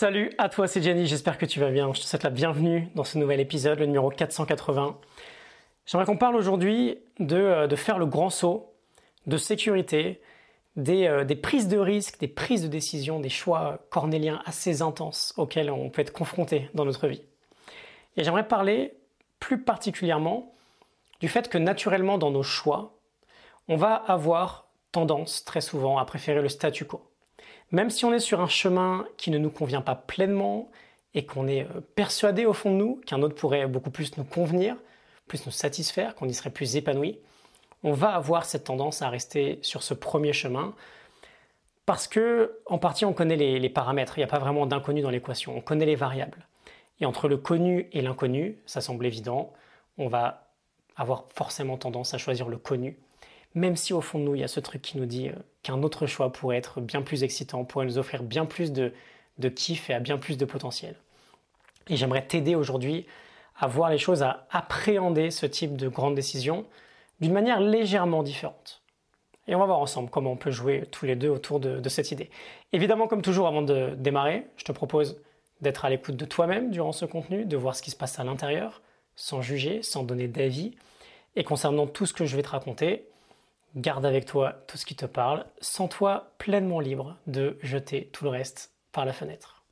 Salut à toi, c'est Jenny, j'espère que tu vas bien. Je te souhaite la bienvenue dans ce nouvel épisode, le numéro 480. J'aimerais qu'on parle aujourd'hui de, euh, de, faire le grand saut, de sécurité, des, euh, des, prises de risques, des prises de décision, des choix cornéliens assez intenses auxquels on peut être confronté dans notre vie. Et j'aimerais parler plus particulièrement du fait que naturellement dans nos choix, on va avoir tendance très souvent à préférer le statu quo. Même si on est sur un chemin qui ne nous convient pas pleinement et qu'on est euh, persuadé au fond de nous qu'un autre pourrait beaucoup plus nous convenir, plus nous satisfaire, qu'on y serait plus épanoui, on va avoir cette tendance à rester sur ce premier chemin parce que, en partie, on connaît les, paramètres. Il n'y a pas vraiment d'inconnu dans l'équation. On connaît les variables. Et entre le connu et l'inconnu, ça semble évident, on va avoir forcément tendance à choisir le connu même si au fond de nous, il y a ce truc qui nous dit euh, qu'un autre choix pourrait être bien plus excitant, pourrait nous offrir bien plus de, de kiff et à bien plus de potentiel. Et j'aimerais t'aider aujourd'hui à voir les choses, à appréhender ce type de grande décision d'une manière légèrement différente. Et on va voir ensemble comment on peut jouer tous les deux autour de, de cette idée. Évidemment, comme toujours, avant de démarrer, je te propose d'être à l'écoute de toi-même durant ce contenu, de voir ce qui se passe à l'intérieur, sans juger, sans donner d'avis. Et concernant tout ce que je vais te raconter, Garde avec toi tout ce qui te parle, sens-toi pleinement libre de jeter tout le reste par la fenêtre.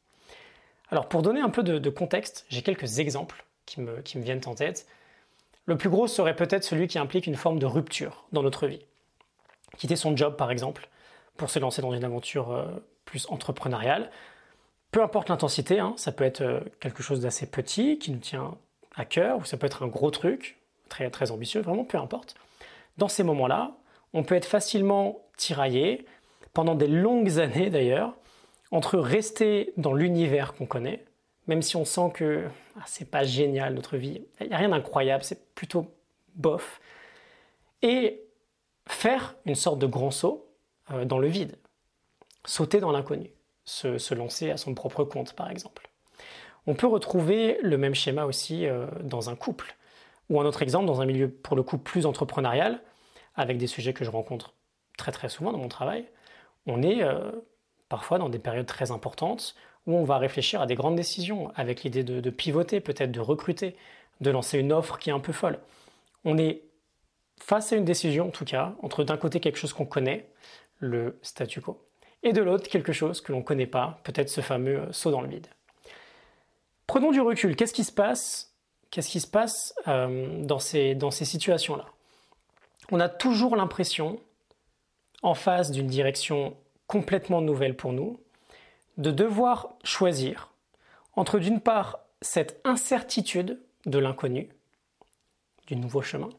Alors pour donner un peu de, contexte, j'ai quelques exemples qui me, qui me viennent en tête. Le plus gros serait peut-être celui qui implique une forme de rupture dans notre vie. Quitter son job par exemple, pour se lancer dans une aventure euh, plus entrepreneuriale. Peu importe l'intensité, hein, ça peut être euh, quelque chose d'assez petit qui nous tient à cœur, ou ça peut être un gros truc, très, très ambitieux, vraiment peu importe. Dans ces moments-là, on peut être facilement tiraillé, pendant des longues années d'ailleurs, entre rester dans l'univers qu'on connaît, même si on sent que ah, c'est pas génial notre vie, il n'y a rien d'incroyable, c'est plutôt bof, et faire une sorte de grand saut euh, dans le vide, sauter dans l'inconnu, se, lancer à son propre compte par exemple. On peut retrouver le même schéma aussi euh, dans un couple, ou un autre exemple dans un milieu pour le coup plus entrepreneurial, avec des sujets que je rencontre très souvent dans mon travail, on est euh, parfois dans des périodes très importantes où on va réfléchir à des grandes décisions avec l'idée de, pivoter, peut-être de recruter, de lancer une offre qui est un peu folle. On est face à une décision, en tout cas, entre d'un côté quelque chose qu'on connaît, le statu quo, et de l'autre quelque chose que l'on ne connaît pas, peut-être ce fameux euh, saut dans le vide. Prenons du recul. Qu'est-ce qui se passe euh, dans ces situations-là? On a toujours l'impression, en face d'une direction complètement nouvelle pour nous, de devoir choisir entre d'une part cette incertitude de l'inconnu, du nouveau chemin,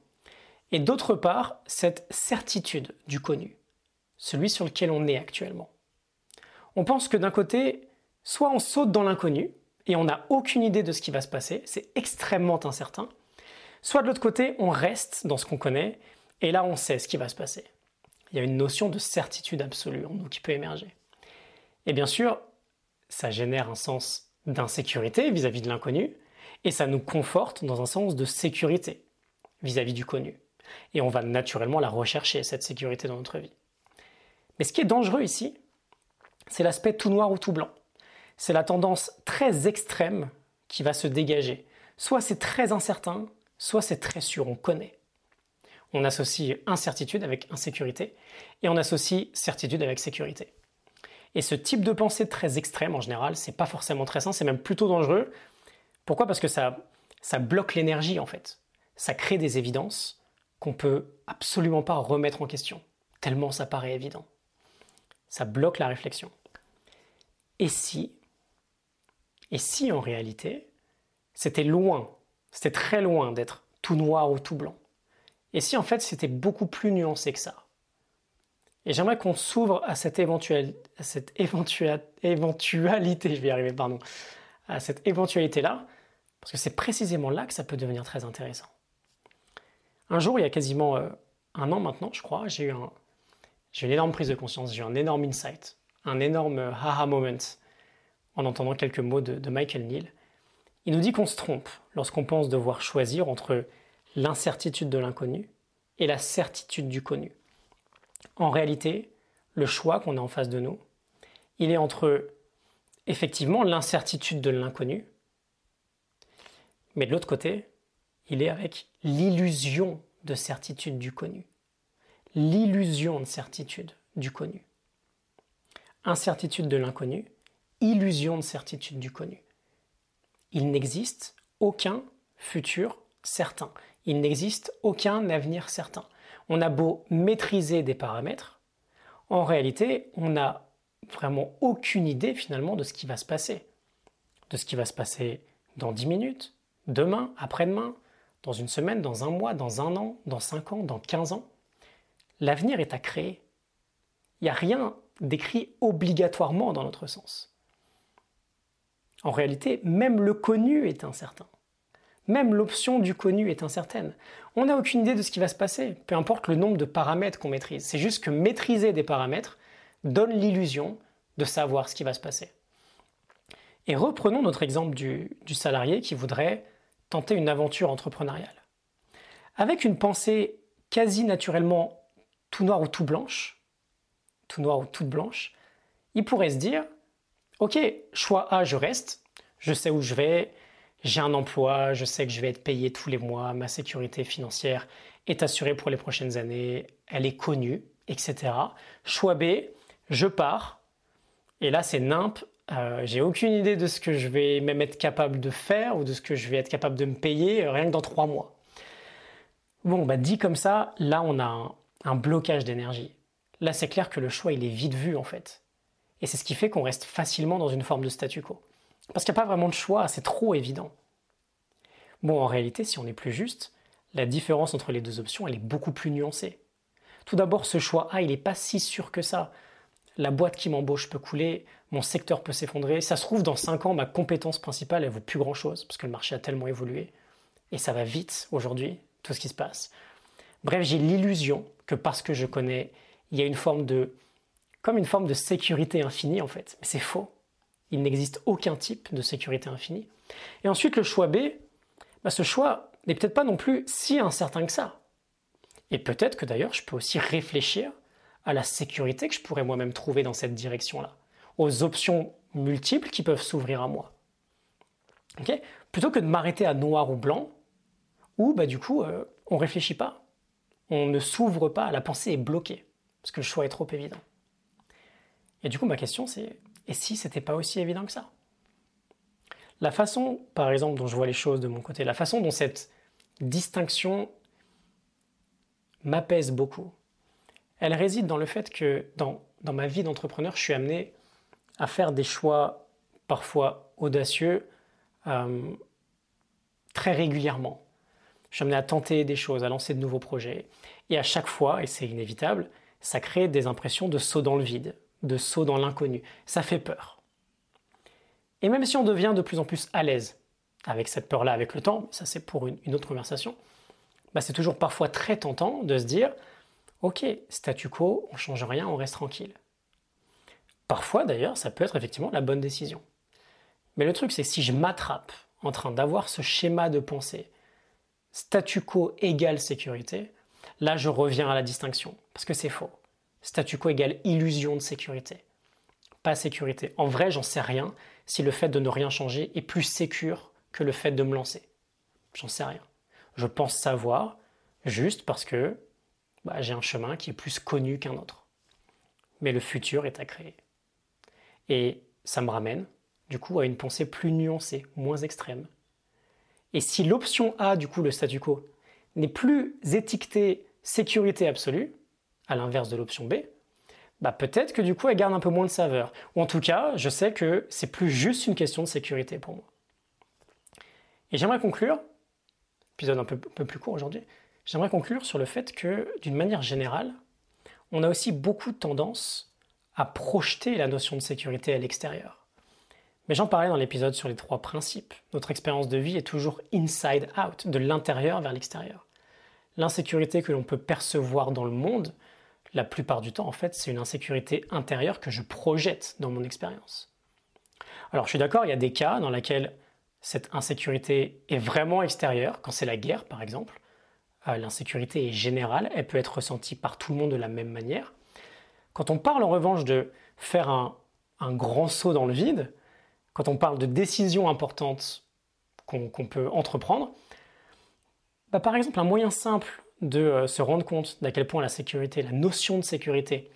et d'autre part cette certitude du connu, celui sur lequel on est actuellement. On pense que d'un côté, soit on saute dans l'inconnu et on n'a aucune idée de ce qui va se passer, c'est extrêmement incertain, soit de l'autre côté, on reste dans ce qu'on connaît et là, on sait ce qui va se passer. Il y a une notion de certitude absolue en nous qui peut émerger. Et bien sûr, ça génère un sens d'insécurité vis-à-vis de l'inconnu, et ça nous conforte dans un sens de sécurité vis-à-vis du connu. Et on va naturellement la rechercher, cette sécurité dans notre vie. Mais ce qui est dangereux ici, c'est l'aspect tout noir ou tout blanc. C'est la tendance très extrême qui va se dégager. Soit c'est très incertain, soit c'est très sûr, on connaît on associe incertitude avec insécurité et on associe certitude avec sécurité. Et ce type de pensée très extrême, en général, c'est pas forcément très sain, c'est même plutôt dangereux. Pourquoi? Parce que ça, bloque l'énergie, en fait. Ça crée des évidences qu'on peut absolument pas remettre en question, tellement ça paraît évident. Ça bloque la réflexion. Et si, et si en réalité, c'était loin, c'était très loin d'être tout noir ou tout blanc? Et si en fait c'était beaucoup plus nuancé que ça? Et j'aimerais qu'on s'ouvre à cette, éventuelle, à cette éventualité, je vais y arriver, pardon, à cette éventualité-là, parce que c'est précisément là que ça peut devenir très intéressant. Un jour, il y a quasiment euh, un an maintenant, je crois, j'ai eu, un, j'ai une énorme prise de conscience, j'ai eu un énorme insight, un énorme haha moment en entendant quelques mots de Michael Neal. Il nous dit qu'on se trompe lorsqu'on pense devoir choisir entre l'incertitude de l'inconnu et la certitude du connu. En réalité, le choix qu'on a en face de nous, il est entre effectivement l'incertitude de l'inconnu, mais de l'autre côté, il est avec l'illusion de certitude du connu. L'illusion de certitude du connu. Incertitude de l'inconnu, illusion de certitude du connu. Il n'existe aucun futur certain. Il n'existe aucun avenir certain. On a beau maîtriser des paramètres, en réalité, on n'a vraiment aucune idée finalement de ce qui va se passer. De ce qui va se passer dans 10 minutes, demain, après-demain, dans une semaine, dans un mois, dans un an, dans 5 ans, dans 15 ans. L'avenir est à créer. Il n'y a rien d'écrit obligatoirement dans notre sens. En réalité, même le connu est incertain. Même l'option du connu est incertaine. On n'a aucune idée de ce qui va se passer, peu importe le nombre de paramètres qu'on maîtrise. C'est juste que maîtriser des paramètres donne l'illusion de savoir ce qui va se passer. Et reprenons notre exemple du, salarié qui voudrait tenter une aventure entrepreneuriale. Avec une pensée quasi naturellement tout noir ou tout blanche, tout noir ou toute blanche, il pourrait se dire Ok, choix A, je reste, je sais où je vais, j'ai un emploi, je sais que je vais être payé tous les mois, ma sécurité financière est assurée pour les prochaines années, elle est connue, etc. Choix B, je pars, et là c'est nimp, euh, j'ai aucune idée de ce que je vais même être capable de faire ou de ce que je vais être capable de me payer euh, rien que dans trois mois. Bon, bah dit comme ça, là on a un, un blocage d'énergie. Là c'est clair que le choix il est vite vu en fait. Et c'est ce qui fait qu'on reste facilement dans une forme de statu quo. Parce qu'il n'y a pas vraiment de choix, c'est trop évident. Bon, en réalité, si on est plus juste, la différence entre les deux options, elle est beaucoup plus nuancée. Tout d'abord, ce choix A, il n'est pas si sûr que ça. La boîte qui m'embauche peut couler, mon secteur peut s'effondrer. Ça se trouve, dans 5 ans, ma compétence principale, elle vaut plus grand-chose, parce que le marché a tellement évolué. Et ça va vite aujourd'hui, tout ce qui se passe. Bref, j'ai l'illusion que parce que je connais, il y a une forme de... comme une forme de sécurité infinie, en fait. Mais c'est faux il n'existe aucun type de sécurité infinie. Et ensuite, le choix B, bah, ce choix n'est peut-être pas non plus si incertain que ça. Et peut-être que d'ailleurs, je peux aussi réfléchir à la sécurité que je pourrais moi-même trouver dans cette direction-là, aux options multiples qui peuvent s'ouvrir à moi. Plutôt que de m'arrêter à noir ou blanc, où bah, du coup, euh, on ne réfléchit pas, on ne s'ouvre pas, la pensée est bloquée, parce que le choix est trop évident. Et du coup, ma question, c'est et si c'était pas aussi évident que ça? La façon, par exemple, dont je vois les choses de mon côté, la façon dont cette distinction m'apaise beaucoup, elle réside dans le fait que dans, ma vie d'entrepreneur, je suis amené à faire des choix parfois audacieux euh, très régulièrement. Je suis amené à tenter des choses, à lancer de nouveaux projets. Et à chaque fois, et c'est inévitable, ça crée des impressions de saut dans le vide, de saut dans l'inconnu. Ça fait peur. Et même si on devient de plus en plus à l'aise avec cette peur-là avec le temps, ça c'est pour une, autre conversation, bah c'est toujours parfois très tentant de se dire Ok, statu quo, on change rien, on reste tranquille. Parfois d'ailleurs, ça peut être effectivement la bonne décision. Mais le truc, c'est si je m'attrape en train d'avoir ce schéma de pensée, statu quo égale sécurité, là je reviens à la distinction, parce que c'est faux. Statu quo égale illusion de sécurité. Pas sécurité. En vrai, j'en sais rien si le fait de ne rien changer est plus sécure que le fait de me lancer. J'en sais rien. Je pense savoir juste parce que bah, j'ai un chemin qui est plus connu qu'un autre. Mais le futur est à créer. Et ça me ramène, du coup, à une pensée plus nuancée, moins extrême. Et si l'option A, du coup, le statu quo, n'est plus étiquetée sécurité absolue, à l'inverse de l'option B, bah peut-être que du coup elle garde un peu moins de saveur. Ou en tout cas, je sais que c'est plus juste une question de sécurité pour moi. Et j'aimerais conclure, épisode un peu, plus court aujourd'hui, j'aimerais conclure sur le fait que d'une manière générale, on a aussi beaucoup de tendance à projeter la notion de sécurité à l'extérieur. Mais j'en parlais dans l'épisode sur les trois principes. Notre expérience de vie est toujours inside out, de l'intérieur vers l'extérieur. L'insécurité que l'on peut percevoir dans le monde la plupart du temps, en fait, c'est une insécurité intérieure que je projette dans mon expérience. Alors, je suis d'accord, il y a des cas dans lesquels cette insécurité est vraiment extérieure, quand c'est la guerre, par exemple. Euh, l'insécurité est générale, elle peut être ressentie par tout le monde de la même manière. Quand on parle en revanche de faire un, grand saut dans le vide, quand on parle de décisions importantes qu'on peut entreprendre, bah, par exemple, un moyen simple de euh, se rendre compte d'à quel point la sécurité, la notion de sécurité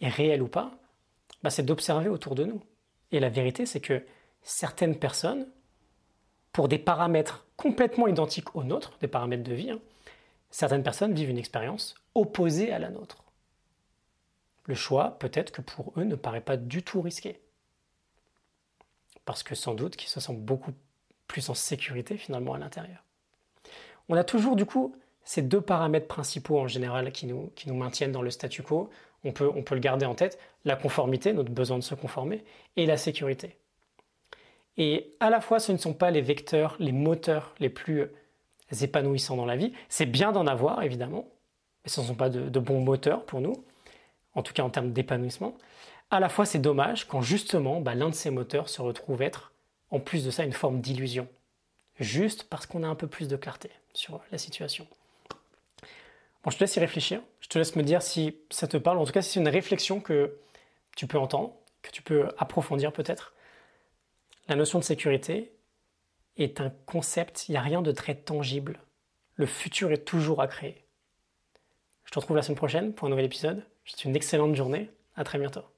est réelle ou pas, bah, c'est d'observer autour de nous. Et la vérité, c'est que certaines personnes, pour des paramètres complètement identiques aux nôtres, des paramètres de vie, hein, certaines personnes vivent une expérience opposée à la nôtre. Le choix, peut-être que pour eux, ne paraît pas du tout risqué. Parce que sans doute qu'ils se sentent beaucoup plus en sécurité finalement à l'intérieur. On a toujours du coup ces deux paramètres principaux en général qui nous, qui nous maintiennent dans le statu quo. On peut, on peut le garder en tête, la conformité, notre besoin de se conformer, et la sécurité. Et à la fois, ce ne sont pas les vecteurs, les moteurs les plus épanouissants dans la vie. C'est bien d'en avoir, évidemment, mais ce ne sont pas de, bons moteurs pour nous, en tout cas en termes d'épanouissement. À la fois, c'est dommage quand justement bah, l'un de ces moteurs se retrouve être, en plus de ça, une forme d'illusion, juste parce qu'on a un peu plus de clarté sur la situation. Bon, je te laisse y réfléchir. Je te laisse me dire si ça te parle. En tout cas, si c'est une réflexion que tu peux entendre, que tu peux approfondir peut-être. La notion de sécurité est un concept, il n'y a rien de très tangible. Le futur est toujours à créer. Je te retrouve la semaine prochaine pour un nouvel épisode. Je te souhaite une excellente journée. À très bientôt.